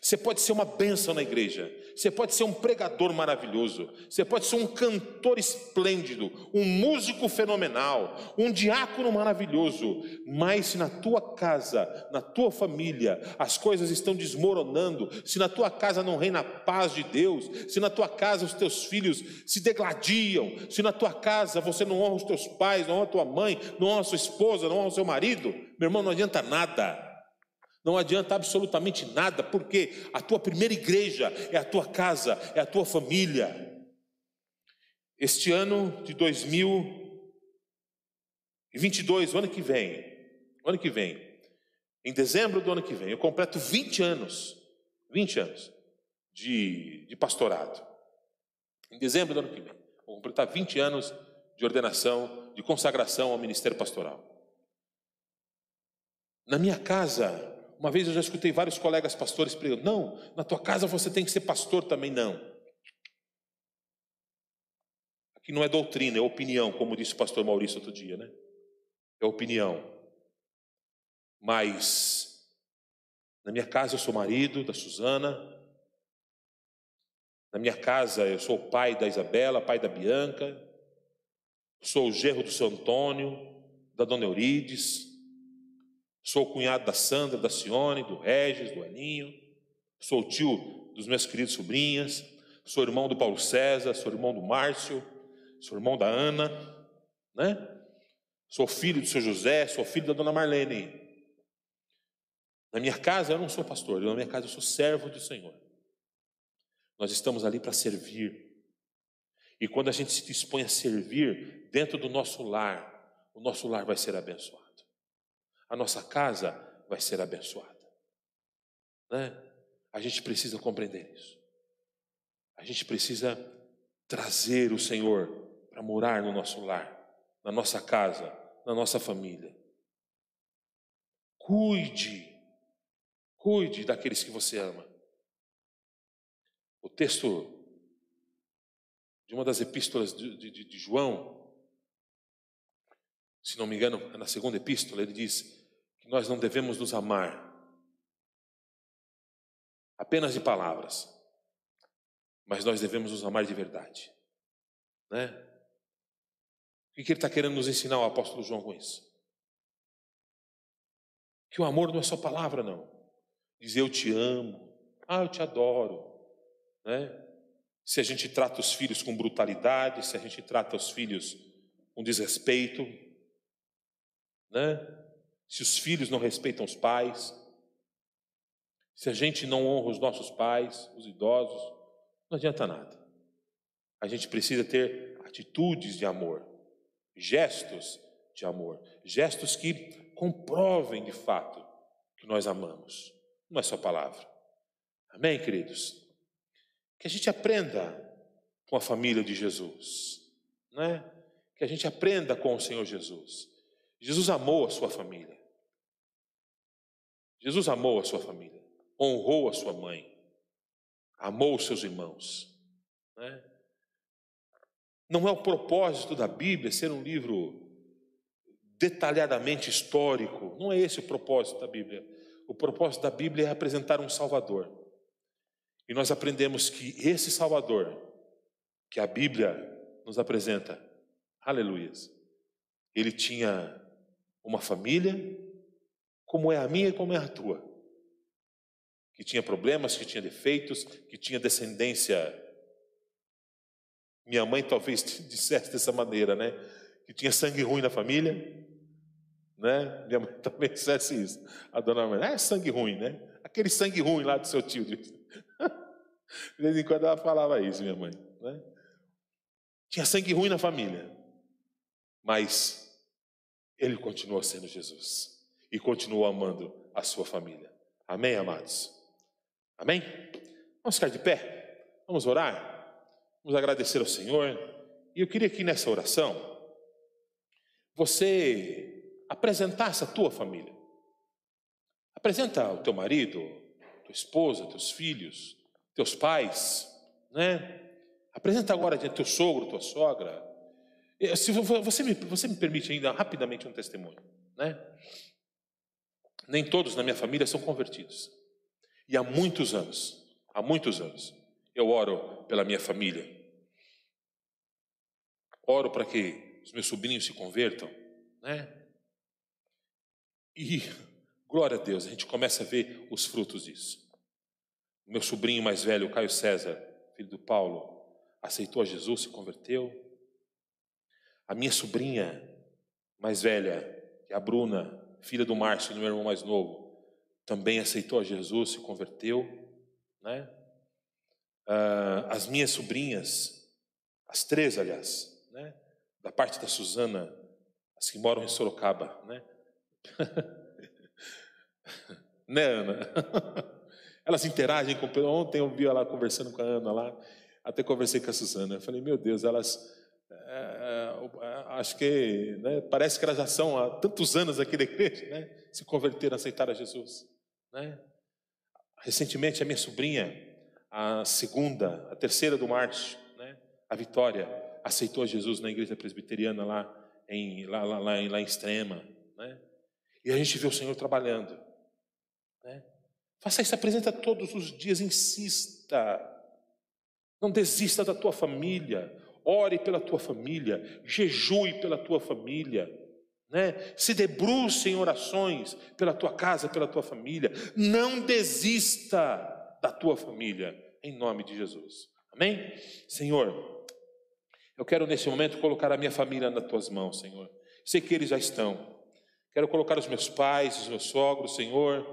Você pode ser uma bênção na igreja, você pode ser um pregador maravilhoso, você pode ser um cantor esplêndido, um músico fenomenal, um diácono maravilhoso, mas se na tua casa, na tua família, as coisas estão desmoronando, se na tua casa não reina a paz de Deus, se na tua casa os teus filhos se degladiam, se na tua casa você não honra os teus pais, não honra a tua mãe, não honra a sua esposa, não honra o seu marido, meu irmão, não adianta nada. Não adianta absolutamente nada, porque a tua primeira igreja é a tua casa, é a tua família. Este ano de 2022, o ano que vem, ano que vem, em dezembro do ano que vem, eu completo 20 anos, 20 anos de, de pastorado. Em dezembro do ano que vem, vou completar 20 anos de ordenação, de consagração ao ministério pastoral. Na minha casa, uma vez eu já escutei vários colegas pastores pregando: não, na tua casa você tem que ser pastor também, não. Aqui não é doutrina, é opinião, como disse o pastor Maurício outro dia, né? É opinião. Mas, na minha casa eu sou marido da Suzana, na minha casa eu sou o pai da Isabela, pai da Bianca, sou o gerro do seu Antônio, da dona Eurides, Sou cunhado da Sandra, da Cione, do Regis, do Aninho. Sou tio dos meus queridos sobrinhas. Sou irmão do Paulo César, sou irmão do Márcio, sou irmão da Ana, né? Sou filho do seu José, sou filho da dona Marlene. Na minha casa eu não sou pastor, na minha casa eu sou servo do Senhor. Nós estamos ali para servir. E quando a gente se dispõe a servir dentro do nosso lar, o nosso lar vai ser abençoado a nossa casa vai ser abençoada. Né? A gente precisa compreender isso. A gente precisa trazer o Senhor para morar no nosso lar, na nossa casa, na nossa família. Cuide, cuide daqueles que você ama. O texto de uma das epístolas de, de, de João, se não me engano, é na segunda epístola, ele diz que nós não devemos nos amar apenas de palavras, mas nós devemos nos amar de verdade, né? O que ele está querendo nos ensinar, o apóstolo João, com isso? Que o amor não é só palavra, não. Dizer eu te amo, ah, eu te adoro, né? Se a gente trata os filhos com brutalidade, se a gente trata os filhos com desrespeito, né? Se os filhos não respeitam os pais, se a gente não honra os nossos pais, os idosos, não adianta nada. A gente precisa ter atitudes de amor, gestos de amor, gestos que comprovem de fato que nós amamos. Não é só palavra. Amém, queridos? Que a gente aprenda com a família de Jesus, né? Que a gente aprenda com o Senhor Jesus. Jesus amou a sua família. Jesus amou a sua família, honrou a sua mãe, amou os seus irmãos. Né? Não é o propósito da Bíblia ser um livro detalhadamente histórico, não é esse o propósito da Bíblia. O propósito da Bíblia é apresentar um Salvador. E nós aprendemos que esse Salvador, que a Bíblia nos apresenta, aleluias, ele tinha uma família, como é a minha e como é a tua, que tinha problemas, que tinha defeitos, que tinha descendência. Minha mãe talvez dissesse dessa maneira, né? Que tinha sangue ruim na família, Né? Minha mãe também dissesse isso. A dona Maria, é sangue ruim, né? Aquele sangue ruim lá do seu tio. De vez em quando ela falava isso, minha mãe. Né? Tinha sangue ruim na família. Mas ele continuou sendo Jesus. E continuou amando a sua família. Amém, amados? Amém? Vamos ficar de pé? Vamos orar? Vamos agradecer ao Senhor. E eu queria que nessa oração você apresentasse a tua família. Apresenta o teu marido, tua esposa, teus filhos, teus pais, né? Apresenta agora diante teu sogro, tua sogra. Se você me, você me permite ainda rapidamente um testemunho, né? Nem todos na minha família são convertidos. E há muitos anos, há muitos anos, eu oro pela minha família. Oro para que os meus sobrinhos se convertam, né? E glória a Deus, a gente começa a ver os frutos disso. Meu sobrinho mais velho, Caio César, filho do Paulo, aceitou a Jesus, se converteu. A minha sobrinha mais velha, que é a Bruna, filha do Márcio, meu irmão mais novo, também aceitou a Jesus, se converteu, né? Ah, as minhas sobrinhas, as três, aliás, né? Da parte da Suzana, as que moram em Sorocaba, né? né, Ana? Elas interagem com. Ontem eu vi ela conversando com a Ana lá, até conversei com a Suzana. Eu falei, meu Deus, elas. É, é, acho que né, parece que elas já são há tantos anos aqui da igreja, né? Se converteram, aceitaram a Jesus. Né? Recentemente, a minha sobrinha, a segunda, a terceira do Márcio, né? a Vitória, aceitou Jesus na igreja presbiteriana lá em, lá, lá, lá, lá em Extrema. Né? E a gente vê o Senhor trabalhando. Né? Faça isso, apresenta todos os dias, insista. Não desista da tua família. Ore pela tua família. Jejue pela tua família. Né? Se debruce em orações pela tua casa, pela tua família. Não desista da tua família, em nome de Jesus. Amém? Senhor, eu quero nesse momento colocar a minha família nas tuas mãos, Senhor. Sei que eles já estão. Quero colocar os meus pais, os meus sogros, Senhor,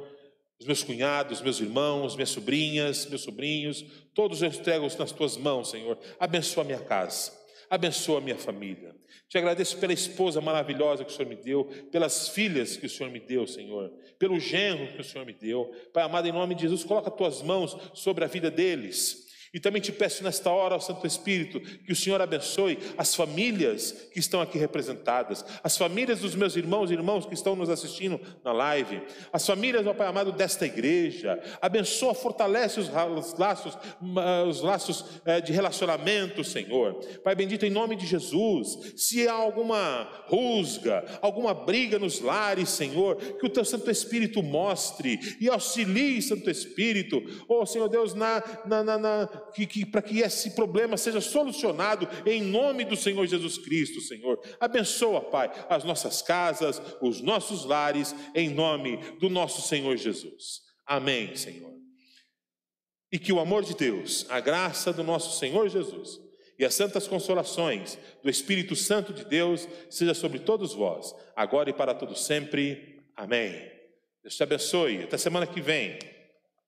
os meus cunhados, meus irmãos, minhas sobrinhas, meus sobrinhos, todos eu entrego nas tuas mãos, Senhor. Abençoa a minha casa, abençoa a minha família. Te agradeço pela esposa maravilhosa que o Senhor me deu, pelas filhas que o Senhor me deu, Senhor, pelo genro que o Senhor me deu. Pai amado, em nome de Jesus, coloca as tuas mãos sobre a vida deles. E também te peço nesta hora, ao Santo Espírito, que o Senhor abençoe as famílias que estão aqui representadas, as famílias dos meus irmãos e irmãos que estão nos assistindo na live, as famílias, ó Pai amado, desta igreja. Abençoa, fortalece os laços, os laços eh, de relacionamento, Senhor. Pai bendito, em nome de Jesus, se há alguma rusga, alguma briga nos lares, Senhor, que o Teu Santo Espírito mostre e auxilie, Santo Espírito, oh Senhor Deus, na, na, na que, que para que esse problema seja solucionado em nome do Senhor Jesus Cristo, Senhor. Abençoa, Pai, as nossas casas, os nossos lares, em nome do nosso Senhor Jesus. Amém, Senhor. E que o amor de Deus, a graça do nosso Senhor Jesus e as santas consolações do Espírito Santo de Deus seja sobre todos vós, agora e para todo sempre. Amém. Deus te abençoe. Até semana que vem.